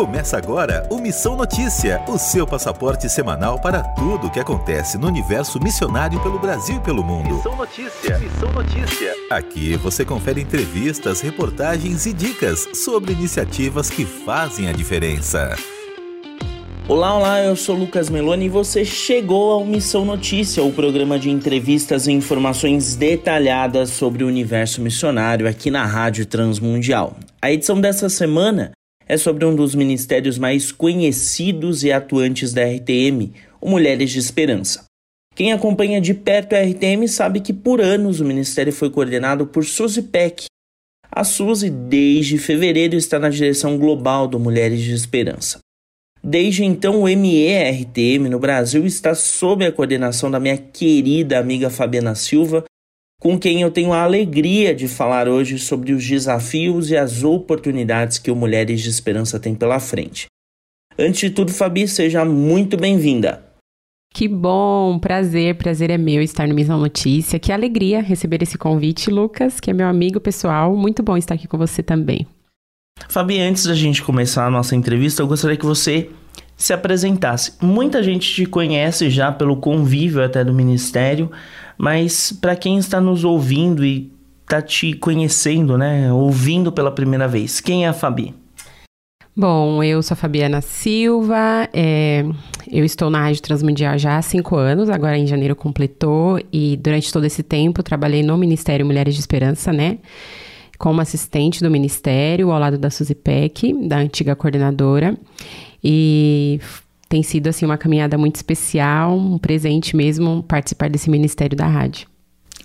Começa agora o Missão Notícia, o seu passaporte semanal para tudo o que acontece no universo missionário pelo Brasil e pelo mundo. Missão Notícia, Missão Notícia. Aqui você confere entrevistas, reportagens e dicas sobre iniciativas que fazem a diferença. Olá, olá, eu sou Lucas Meloni e você chegou ao Missão Notícia, o programa de entrevistas e informações detalhadas sobre o universo missionário aqui na Rádio Transmundial. A edição dessa semana é sobre um dos ministérios mais conhecidos e atuantes da RTM, o Mulheres de Esperança. Quem acompanha de perto a RTM sabe que por anos o ministério foi coordenado por Suzy Peck. A Suzy, desde fevereiro, está na direção global do Mulheres de Esperança. Desde então, o MERTM no Brasil está sob a coordenação da minha querida amiga Fabiana Silva, com quem eu tenho a alegria de falar hoje sobre os desafios e as oportunidades que o Mulheres de Esperança tem pela frente. Antes de tudo, Fabi, seja muito bem-vinda. Que bom, prazer, prazer é meu estar no Missão Notícia. Que alegria receber esse convite, Lucas, que é meu amigo pessoal. Muito bom estar aqui com você também. Fabi, antes da gente começar a nossa entrevista, eu gostaria que você se apresentasse. Muita gente te conhece já pelo convívio até do ministério, mas para quem está nos ouvindo e está te conhecendo, né, ouvindo pela primeira vez, quem é a Fabi? Bom, eu sou a Fabiana Silva, é, eu estou na Rádio Transmundial já há cinco anos, agora em janeiro completou, e durante todo esse tempo trabalhei no Ministério Mulheres de Esperança, né? Como assistente do Ministério, ao lado da Suzy Peck, da antiga coordenadora, e tem sido assim uma caminhada muito especial, um presente mesmo participar desse ministério da rádio.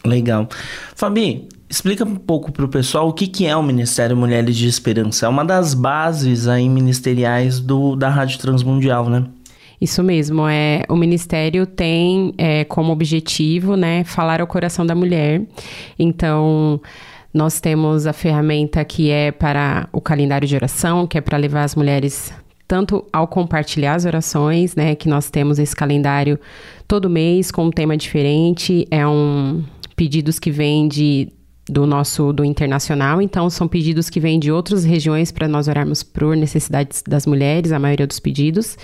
Legal. Fabi, explica um pouco para o pessoal o que, que é o Ministério Mulheres de Esperança. É uma das bases aí ministeriais do, da Rádio Transmundial, né? Isso mesmo, é o Ministério tem é, como objetivo, né, falar ao coração da mulher. Então, nós temos a ferramenta que é para o calendário de oração, que é para levar as mulheres tanto ao compartilhar as orações, né, que nós temos esse calendário todo mês com um tema diferente, é um pedidos que vêm de do nosso do internacional, então são pedidos que vêm de outras regiões para nós orarmos por necessidades das mulheres, a maioria dos pedidos.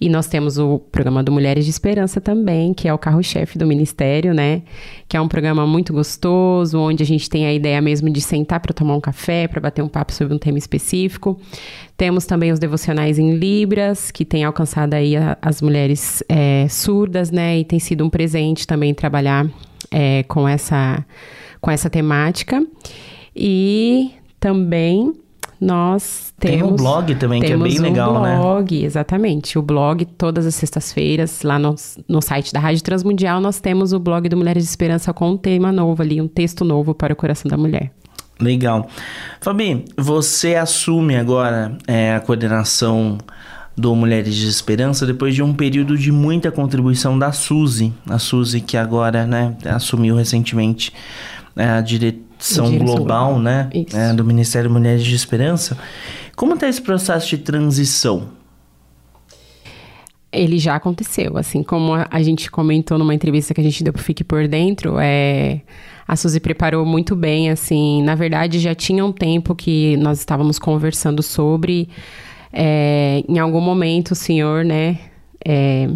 E nós temos o programa do Mulheres de Esperança também, que é o carro-chefe do Ministério, né? Que é um programa muito gostoso, onde a gente tem a ideia mesmo de sentar para tomar um café, para bater um papo sobre um tema específico. Temos também os devocionais em Libras, que tem alcançado aí a, as mulheres é, surdas, né? E tem sido um presente também trabalhar é, com, essa, com essa temática. E também nós temos. Tem um blog também, que é bem um legal, blog, né? blog, exatamente. O blog, todas as sextas-feiras, lá no, no site da Rádio Transmundial, nós temos o blog do Mulheres de Esperança com um tema novo ali, um texto novo para o coração da mulher. Legal. Fabi, você assume agora é, a coordenação do Mulheres de Esperança depois de um período de muita contribuição da Suzy. A Suzy que agora né, assumiu recentemente a direção global, global né, é, do Ministério Mulheres de Esperança. Como está esse processo de transição? Ele já aconteceu, assim como a gente comentou numa entrevista que a gente deu pro Fique Por Dentro, é, a Suzy preparou muito bem, assim, na verdade já tinha um tempo que nós estávamos conversando sobre, é, em algum momento o senhor, né, é,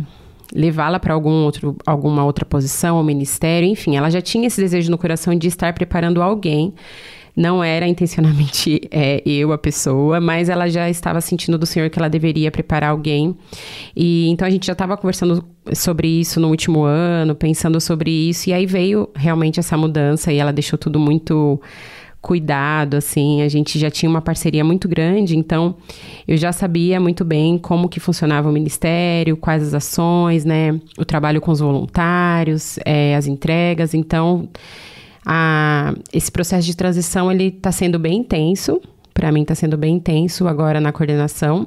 levá-la para algum outro, alguma outra posição, ou ministério, enfim, ela já tinha esse desejo no coração de estar preparando alguém. Não era intencionalmente é, eu a pessoa, mas ela já estava sentindo do Senhor que ela deveria preparar alguém. E então a gente já estava conversando sobre isso no último ano, pensando sobre isso, e aí veio realmente essa mudança e ela deixou tudo muito cuidado, assim, a gente já tinha uma parceria muito grande, então eu já sabia muito bem como que funcionava o ministério, quais as ações, né, o trabalho com os voluntários, é, as entregas, então a, esse processo de transição ele está sendo bem intenso, para mim está sendo bem intenso agora na coordenação,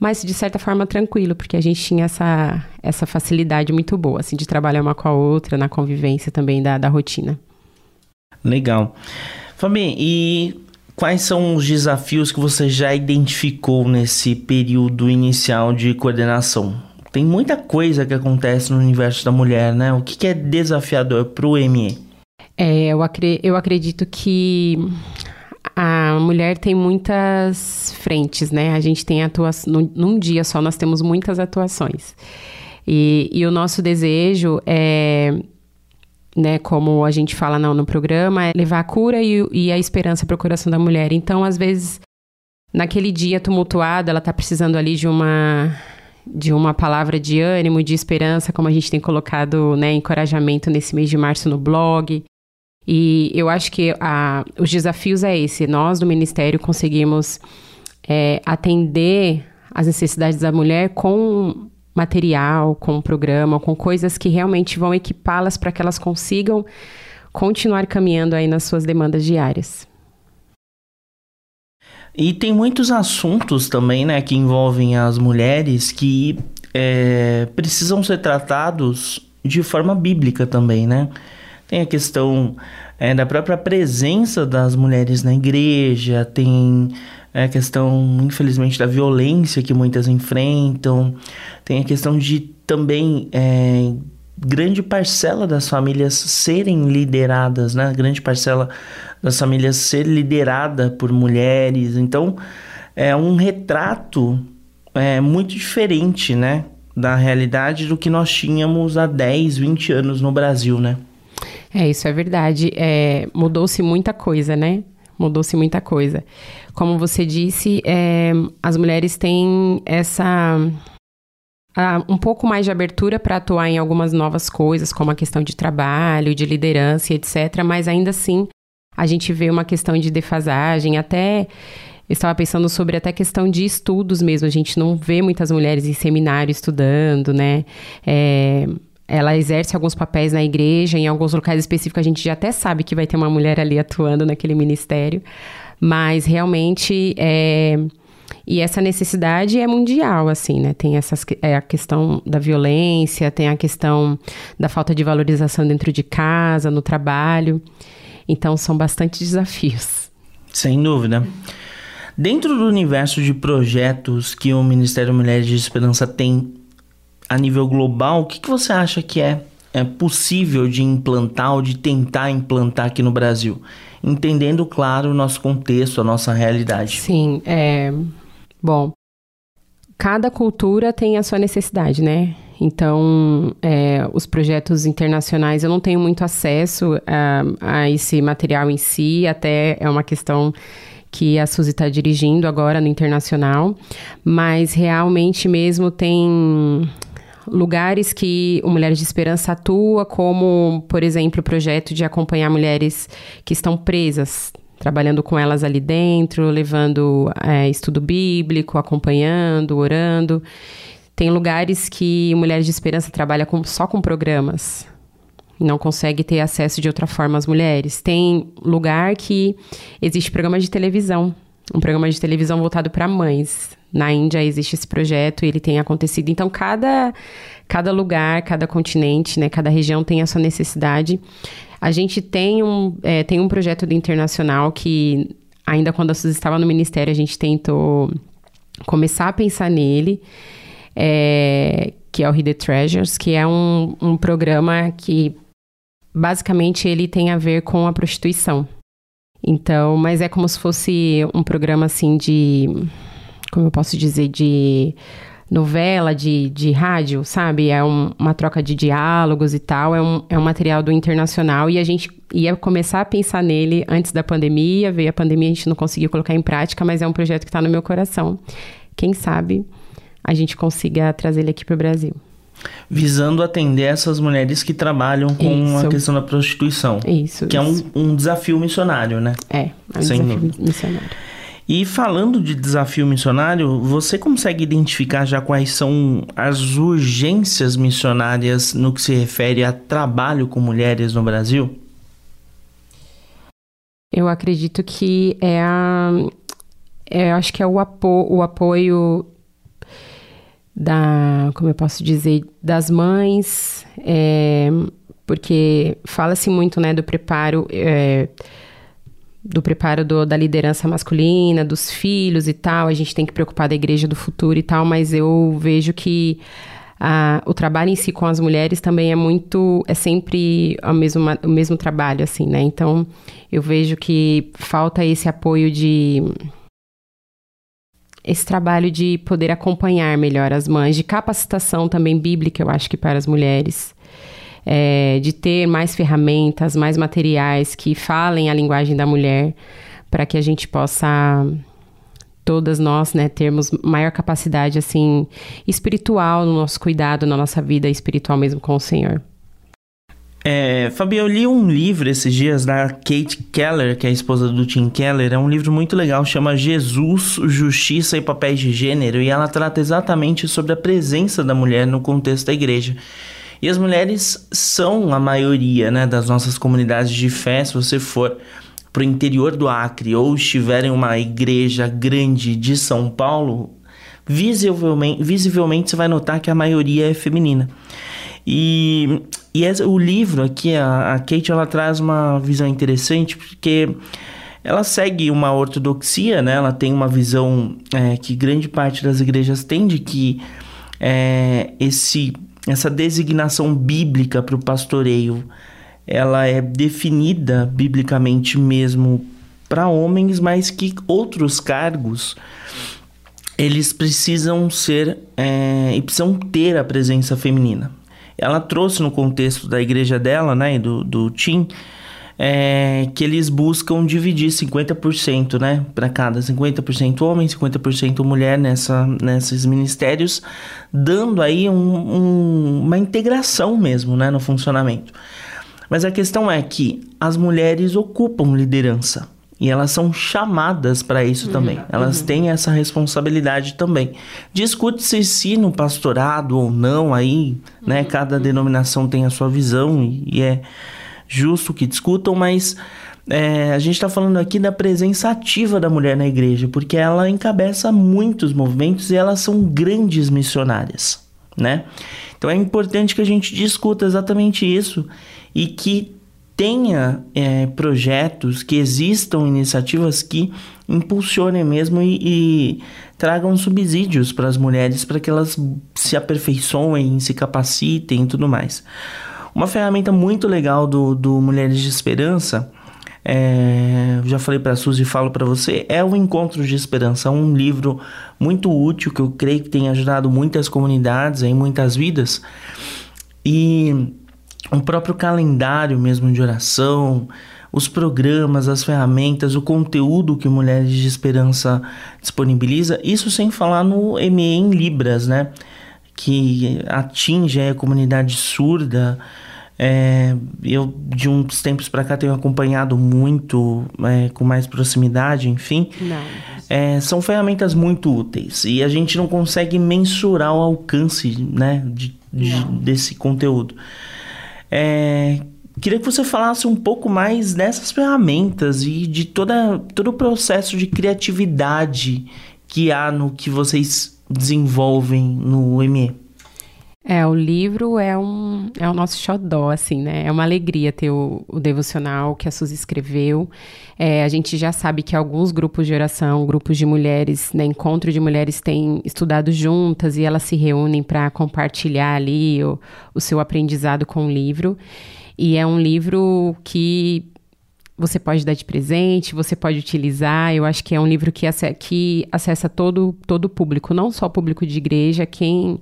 mas de certa forma tranquilo, porque a gente tinha essa, essa facilidade muito boa, assim, de trabalhar uma com a outra, na convivência também da, da rotina. Legal. Fabi, e quais são os desafios que você já identificou nesse período inicial de coordenação? Tem muita coisa que acontece no universo da mulher, né? O que, que é desafiador para o ME? É, eu, acre eu acredito que a, mulher tem muitas frentes, né? A gente tem atuação. Num dia só nós temos muitas atuações. E, e o nosso desejo é né, como a gente fala no, no programa, é levar a cura e, e a esperança para o coração da mulher. Então, às vezes, naquele dia tumultuado, ela está precisando ali de uma de uma palavra de ânimo, de esperança, como a gente tem colocado, né, encorajamento nesse mês de março no blog. E eu acho que a, os desafios é esse. Nós do Ministério conseguimos é, atender as necessidades da mulher com material, com programa, com coisas que realmente vão equipá-las para que elas consigam continuar caminhando aí nas suas demandas diárias. E tem muitos assuntos também, né, que envolvem as mulheres que é, precisam ser tratados de forma bíblica também, né? Tem a questão é, da própria presença das mulheres na igreja, tem é a questão, infelizmente, da violência que muitas enfrentam, tem a questão de também é, grande parcela das famílias serem lideradas, né? Grande parcela das famílias ser liderada por mulheres. Então, é um retrato é, muito diferente, né? Da realidade do que nós tínhamos há 10, 20 anos no Brasil, né? É, isso é verdade. É, Mudou-se muita coisa, né? Mudou-se muita coisa. Como você disse, é, as mulheres têm essa um pouco mais de abertura para atuar em algumas novas coisas, como a questão de trabalho, de liderança, etc. Mas ainda assim, a gente vê uma questão de defasagem, até eu estava pensando sobre até questão de estudos mesmo. A gente não vê muitas mulheres em seminário estudando, né? É, ela exerce alguns papéis na igreja, em alguns locais específicos a gente já até sabe que vai ter uma mulher ali atuando naquele ministério, mas realmente é, e essa necessidade é mundial, assim, né? Tem essas, é a questão da violência, tem a questão da falta de valorização dentro de casa, no trabalho. Então, são bastante desafios. Sem dúvida. Dentro do universo de projetos que o Ministério Mulheres de Esperança tem a nível global, o que, que você acha que é, é possível de implantar ou de tentar implantar aqui no Brasil? Entendendo, claro, o nosso contexto, a nossa realidade. Sim, é. Bom, cada cultura tem a sua necessidade, né? Então, é, os projetos internacionais, eu não tenho muito acesso a, a esse material em si, até é uma questão que a Suzy está dirigindo agora no internacional, mas realmente mesmo tem lugares que o Mulheres de Esperança atua, como, por exemplo, o projeto de acompanhar mulheres que estão presas, trabalhando com elas ali dentro, levando é, estudo bíblico, acompanhando, orando. Tem lugares que Mulheres de Esperança trabalha com, só com programas, não consegue ter acesso de outra forma às mulheres. Tem lugar que existe programa de televisão, um programa de televisão voltado para mães. Na Índia existe esse projeto e ele tem acontecido. Então, cada, cada lugar, cada continente, né, cada região tem a sua necessidade. A gente tem um, é, tem um projeto do internacional que, ainda quando a Suzy estava no ministério, a gente tentou começar a pensar nele. É, que é o Hidden Treasures, que é um, um programa que basicamente ele tem a ver com a prostituição. Então, mas é como se fosse um programa assim de. Como eu posso dizer? De novela, de, de rádio, sabe? É um, uma troca de diálogos e tal. É um, é um material do internacional e a gente ia começar a pensar nele antes da pandemia. Veio a pandemia, a gente não conseguiu colocar em prática, mas é um projeto que está no meu coração. Quem sabe a gente consiga trazer ele aqui para o Brasil visando atender essas mulheres que trabalham com Isso. a questão da prostituição. Isso. Que isso. é um, um, desafio missionário, né? É, é um Sem desafio dúvida. missionário. E falando de desafio missionário, você consegue identificar já quais são as urgências missionárias no que se refere a trabalho com mulheres no Brasil? Eu acredito que é a. É, acho que é o, apo, o apoio da, como eu posso dizer, das mães, é, porque fala-se muito, né, do preparo, é, do preparo do, da liderança masculina, dos filhos e tal, a gente tem que preocupar da igreja do futuro e tal, mas eu vejo que a, o trabalho em si com as mulheres também é muito, é sempre o mesmo, o mesmo trabalho, assim, né? Então, eu vejo que falta esse apoio de esse trabalho de poder acompanhar melhor as mães, de capacitação também bíblica, eu acho que para as mulheres, é, de ter mais ferramentas, mais materiais que falem a linguagem da mulher, para que a gente possa todas nós, né, termos maior capacidade assim espiritual no nosso cuidado, na nossa vida espiritual mesmo com o Senhor. É, Fabi, eu li um livro esses dias da Kate Keller, que é a esposa do Tim Keller. É um livro muito legal, chama Jesus, Justiça e Papéis de Gênero, e ela trata exatamente sobre a presença da mulher no contexto da igreja. E as mulheres são a maioria né, das nossas comunidades de fé. Se você for para o interior do Acre ou estiver em uma igreja grande de São Paulo, visivelmente, visivelmente você vai notar que a maioria é feminina. E, e o livro aqui, a, a Kate, ela traz uma visão interessante porque ela segue uma ortodoxia, né? Ela tem uma visão é, que grande parte das igrejas tem de que é, esse, essa designação bíblica para o pastoreio ela é definida biblicamente mesmo para homens, mas que outros cargos eles precisam ser é, e precisam ter a presença feminina. Ela trouxe no contexto da igreja dela, né, do, do Tim, é, que eles buscam dividir 50%, né, para cada 50% homem, 50% mulher nessa, nesses ministérios, dando aí um, um, uma integração mesmo, né, no funcionamento. Mas a questão é que as mulheres ocupam liderança. E elas são chamadas para isso uhum, também. Elas uhum. têm essa responsabilidade também. Discute-se se no pastorado ou não, aí, né? Uhum. Cada denominação tem a sua visão e, e é justo que discutam, mas é, a gente está falando aqui da presença ativa da mulher na igreja, porque ela encabeça muitos movimentos e elas são grandes missionárias, né? Então é importante que a gente discuta exatamente isso e que tenha é, projetos, que existam iniciativas que impulsionem mesmo e, e tragam subsídios para as mulheres para que elas se aperfeiçoem, se capacitem e tudo mais. Uma ferramenta muito legal do, do Mulheres de Esperança, é, já falei para a Suzy e falo para você, é o Encontro de Esperança, um livro muito útil que eu creio que tem ajudado muitas comunidades, em muitas vidas. E o próprio calendário mesmo de oração, os programas, as ferramentas, o conteúdo que Mulheres de Esperança disponibiliza, isso sem falar no ME em Libras, né? Que atinge a comunidade surda. É, eu, de uns tempos para cá, tenho acompanhado muito, é, com mais proximidade, enfim. É, são ferramentas muito úteis e a gente não consegue mensurar o alcance né, de, de desse conteúdo. É, queria que você falasse um pouco mais dessas ferramentas e de toda, todo o processo de criatividade que há no que vocês desenvolvem no ME. É, o livro é um é o nosso xodó, assim, né? É uma alegria ter o, o devocional que a Suzy escreveu. É, a gente já sabe que alguns grupos de oração, grupos de mulheres, né, encontro de mulheres têm estudado juntas e elas se reúnem para compartilhar ali o, o seu aprendizado com o livro. E é um livro que você pode dar de presente, você pode utilizar. Eu acho que é um livro que, que acessa todo, todo o público, não só o público de igreja, quem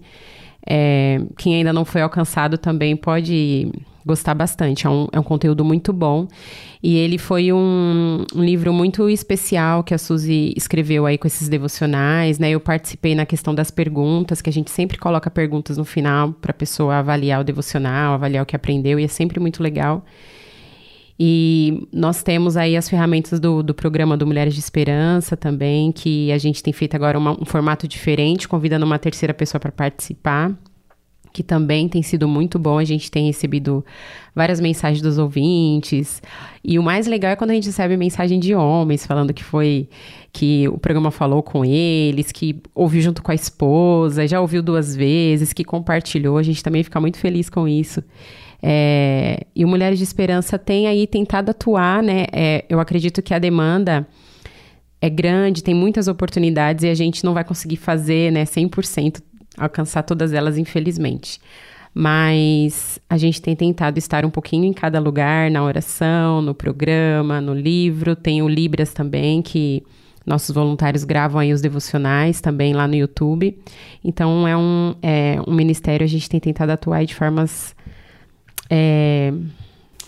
é, quem ainda não foi alcançado também pode gostar bastante. É um, é um conteúdo muito bom. E ele foi um, um, livro muito especial que a Suzy escreveu aí com esses devocionais, né? Eu participei na questão das perguntas, que a gente sempre coloca perguntas no final para a pessoa avaliar o devocional, avaliar o que aprendeu, e é sempre muito legal. E nós temos aí as ferramentas do, do programa do Mulheres de Esperança também, que a gente tem feito agora uma, um formato diferente, convidando uma terceira pessoa para participar, que também tem sido muito bom. A gente tem recebido várias mensagens dos ouvintes. E o mais legal é quando a gente recebe mensagem de homens falando que foi que o programa falou com eles, que ouviu junto com a esposa, já ouviu duas vezes, que compartilhou. A gente também fica muito feliz com isso. É, e o Mulheres de Esperança tem aí tentado atuar, né? É, eu acredito que a demanda é grande, tem muitas oportunidades e a gente não vai conseguir fazer, né, 100% alcançar todas elas, infelizmente. Mas a gente tem tentado estar um pouquinho em cada lugar, na oração, no programa, no livro. Tem o Libras também, que nossos voluntários gravam aí os devocionais também lá no YouTube. Então é um, é, um ministério, a gente tem tentado atuar de formas. É,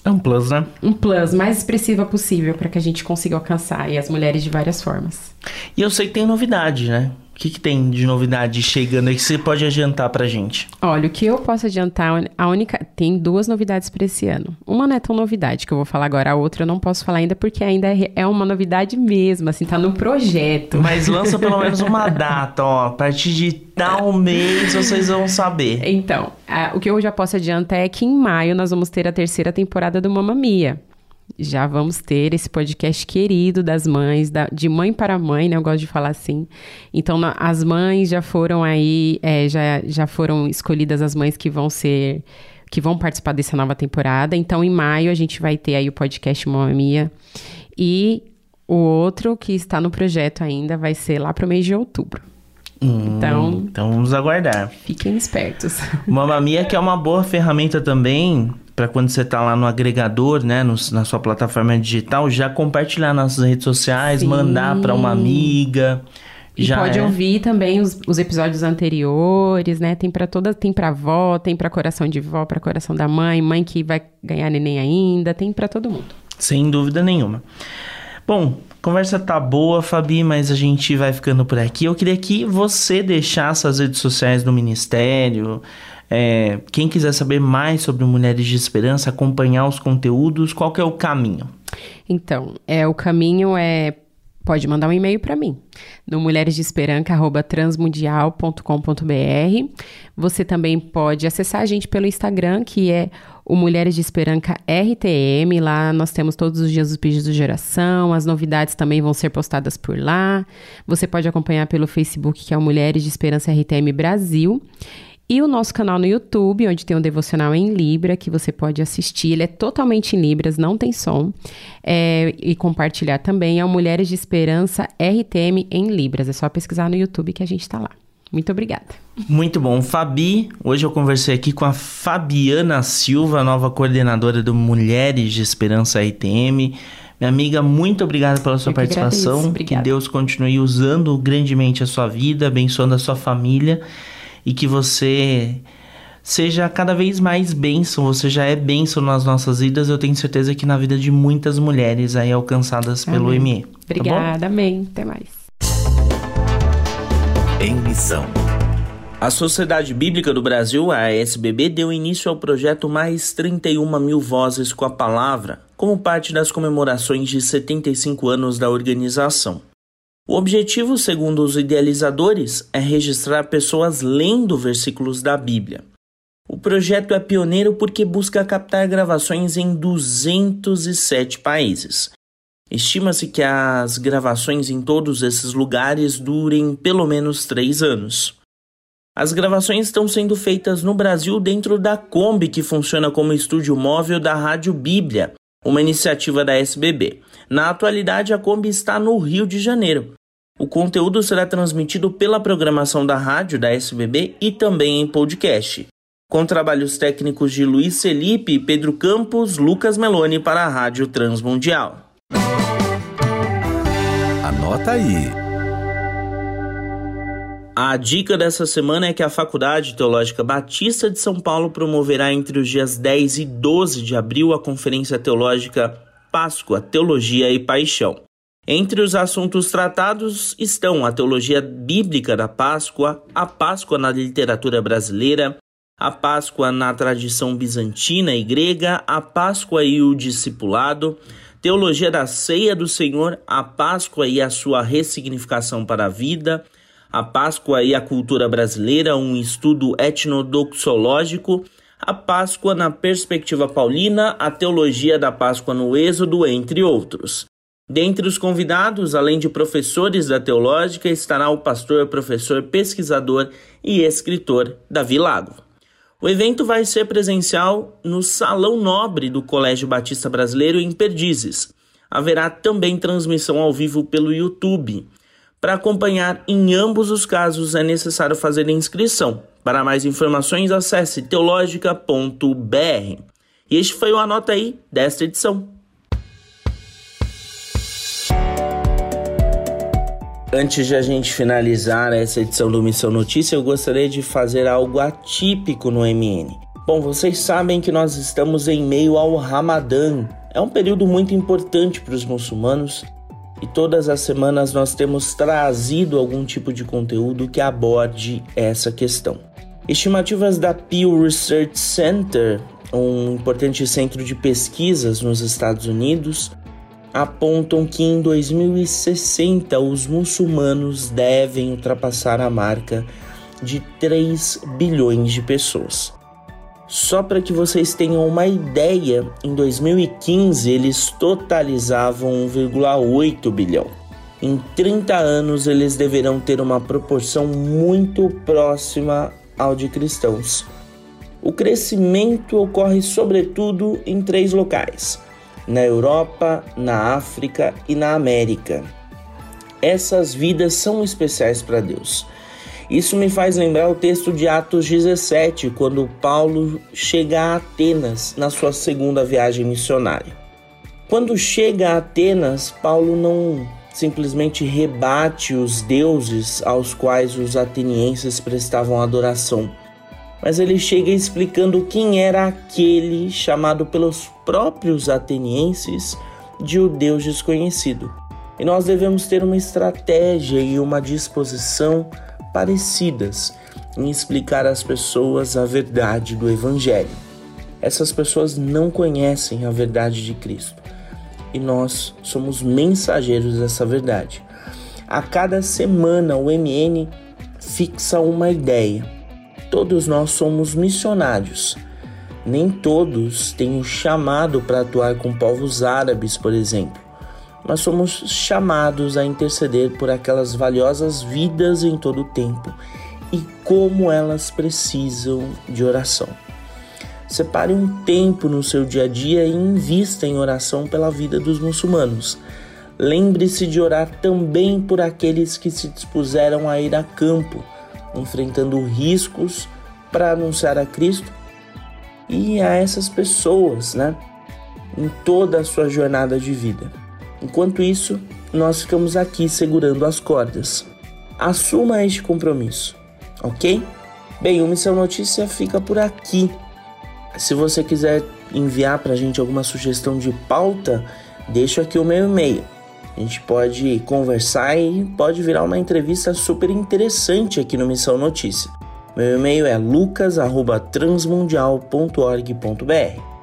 é um plus, né? Um plus, mais expressiva possível para que a gente consiga alcançar e as mulheres de várias formas. E eu sei que tem novidade, né? O que, que, tem de novidade chegando aí que você pode adiantar pra gente? Olha, o que eu posso adiantar, a única. Tem duas novidades para esse ano. Uma não é tão novidade que eu vou falar agora, a outra eu não posso falar ainda porque ainda é, é uma novidade mesmo, assim, tá no projeto. Mas lança pelo menos uma data, ó. A partir de tal mês vocês vão saber. Então, a, o que eu já posso adiantar é que em maio nós vamos ter a terceira temporada do Mamma Mia já vamos ter esse podcast querido das mães, da, de mãe para mãe, né? Eu gosto de falar assim. Então, na, as mães já foram aí, é, já, já foram escolhidas as mães que vão ser, que vão participar dessa nova temporada. Então, em maio, a gente vai ter aí o podcast Mamma Mia. E o outro que está no projeto ainda vai ser lá para o mês de outubro. Hum, então, então vamos aguardar. Fiquem espertos. Mamma Mia que é uma boa ferramenta também para quando você está lá no agregador, né, no, na sua plataforma digital, já compartilhar nas redes sociais, Sim. mandar para uma amiga. E já pode é. ouvir também os, os, episódios anteriores, né? Tem para toda, tem para avó, tem para coração de vó, para coração da mãe, mãe que vai ganhar neném ainda, tem para todo mundo. Sem dúvida nenhuma. Bom, conversa tá boa, Fabi, mas a gente vai ficando por aqui. Eu queria que você deixasse as redes sociais do ministério, é, quem quiser saber mais sobre Mulheres de Esperança, acompanhar os conteúdos, qual que é o caminho? Então, é o caminho é pode mandar um e-mail para mim no mulheresdeesperanca@transmundial.com.br. Você também pode acessar a gente pelo Instagram, que é o Mulheres de Esperança RTM. Lá nós temos todos os dias os pedidos de oração, as novidades também vão ser postadas por lá. Você pode acompanhar pelo Facebook, que é o Mulheres de Esperança RTM Brasil. E o nosso canal no YouTube, onde tem um devocional em Libra, que você pode assistir. Ele é totalmente em Libras, não tem som. É, e compartilhar também é o Mulheres de Esperança RTM em Libras. É só pesquisar no YouTube que a gente está lá. Muito obrigada. Muito bom. Fabi, hoje eu conversei aqui com a Fabiana Silva, nova coordenadora do Mulheres de Esperança RTM. Minha amiga, muito obrigada pela sua participação. Que Deus continue usando grandemente a sua vida, abençoando a sua família e que você seja cada vez mais bênção. Você já é bênção nas nossas vidas. Eu tenho certeza que na vida de muitas mulheres aí alcançadas amém. pelo ME. Tá Obrigada, tá amém. Até mais. Em missão. A Sociedade Bíblica do Brasil, a ASBB, deu início ao projeto Mais 31 Mil Vozes com a Palavra, como parte das comemorações de 75 anos da organização. O objetivo, segundo os idealizadores, é registrar pessoas lendo versículos da Bíblia. O projeto é pioneiro porque busca captar gravações em 207 países. Estima-se que as gravações em todos esses lugares durem pelo menos três anos. As gravações estão sendo feitas no Brasil dentro da Kombi, que funciona como estúdio móvel da Rádio Bíblia, uma iniciativa da SBB. Na atualidade, a Kombi está no Rio de Janeiro. O conteúdo será transmitido pela programação da rádio da SBB e também em podcast, com trabalhos técnicos de Luiz Felipe, Pedro Campos, Lucas Meloni para a Rádio Transmundial. Anota aí. A dica dessa semana é que a Faculdade Teológica Batista de São Paulo promoverá entre os dias 10 e 12 de abril a Conferência Teológica Páscoa, Teologia e Paixão. Entre os assuntos tratados estão a teologia bíblica da Páscoa, a Páscoa na literatura brasileira, a Páscoa na tradição bizantina e grega, a Páscoa e o discipulado, teologia da ceia do Senhor, a Páscoa e a sua ressignificação para a vida, a Páscoa e a cultura brasileira, um estudo etnodoxológico, a Páscoa na perspectiva paulina, a teologia da Páscoa no Êxodo, entre outros. Dentre os convidados, além de professores da teológica, estará o pastor, professor, pesquisador e escritor Davi Lago. O evento vai ser presencial no Salão Nobre do Colégio Batista Brasileiro em Perdizes. Haverá também transmissão ao vivo pelo YouTube. Para acompanhar em ambos os casos é necessário fazer inscrição. Para mais informações, acesse teologica.br. E este foi o Anota aí desta edição. Antes de a gente finalizar essa edição do Missão Notícia, eu gostaria de fazer algo atípico no MN. Bom, vocês sabem que nós estamos em meio ao Ramadã. É um período muito importante para os muçulmanos e todas as semanas nós temos trazido algum tipo de conteúdo que aborde essa questão. Estimativas da Pew Research Center, um importante centro de pesquisas nos Estados Unidos, apontam que em 2060 os muçulmanos devem ultrapassar a marca de 3 bilhões de pessoas. Só para que vocês tenham uma ideia, em 2015 eles totalizavam 1,8 bilhão. Em 30 anos eles deverão ter uma proporção muito próxima ao de cristãos. O crescimento ocorre sobretudo em três locais: na Europa, na África e na América. Essas vidas são especiais para Deus. Isso me faz lembrar o texto de Atos 17, quando Paulo chega a Atenas na sua segunda viagem missionária. Quando chega a Atenas, Paulo não simplesmente rebate os deuses aos quais os atenienses prestavam adoração mas ele chega explicando quem era aquele chamado pelos próprios atenienses de o Deus desconhecido. E nós devemos ter uma estratégia e uma disposição parecidas em explicar às pessoas a verdade do Evangelho. Essas pessoas não conhecem a verdade de Cristo e nós somos mensageiros dessa verdade. A cada semana o MN fixa uma ideia Todos nós somos missionários. Nem todos têm o chamado para atuar com povos árabes, por exemplo. Mas somos chamados a interceder por aquelas valiosas vidas em todo o tempo e como elas precisam de oração. Separe um tempo no seu dia a dia e invista em oração pela vida dos muçulmanos. Lembre-se de orar também por aqueles que se dispuseram a ir a campo enfrentando riscos para anunciar a Cristo e a essas pessoas, né? Em toda a sua jornada de vida. Enquanto isso, nós ficamos aqui segurando as cordas. Assuma este compromisso, ok? Bem, o Missão Notícia fica por aqui. Se você quiser enviar para a gente alguma sugestão de pauta, deixa aqui o meu e-mail a gente pode conversar e pode virar uma entrevista super interessante aqui no Missão Notícia. Meu e-mail é lucas@transmundial.org.br.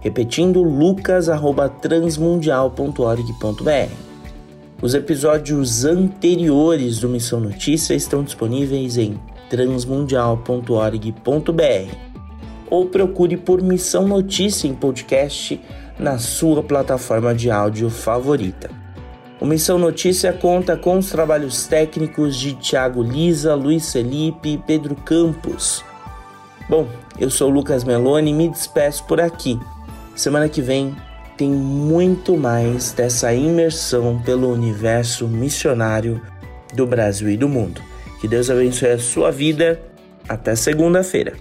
Repetindo, lucas@transmundial.org.br. Os episódios anteriores do Missão Notícia estão disponíveis em transmundial.org.br ou procure por Missão Notícia em podcast na sua plataforma de áudio favorita. O Missão Notícia conta com os trabalhos técnicos de Tiago Lisa, Luiz Felipe e Pedro Campos. Bom, eu sou Lucas Meloni e me despeço por aqui. Semana que vem tem muito mais dessa imersão pelo universo missionário do Brasil e do mundo. Que Deus abençoe a sua vida. Até segunda-feira.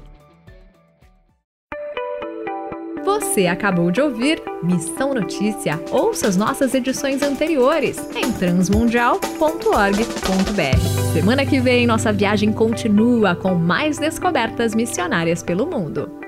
Você acabou de ouvir Missão Notícia. Ouça as nossas edições anteriores em transmundial.org.br. Semana que vem, nossa viagem continua com mais descobertas missionárias pelo mundo.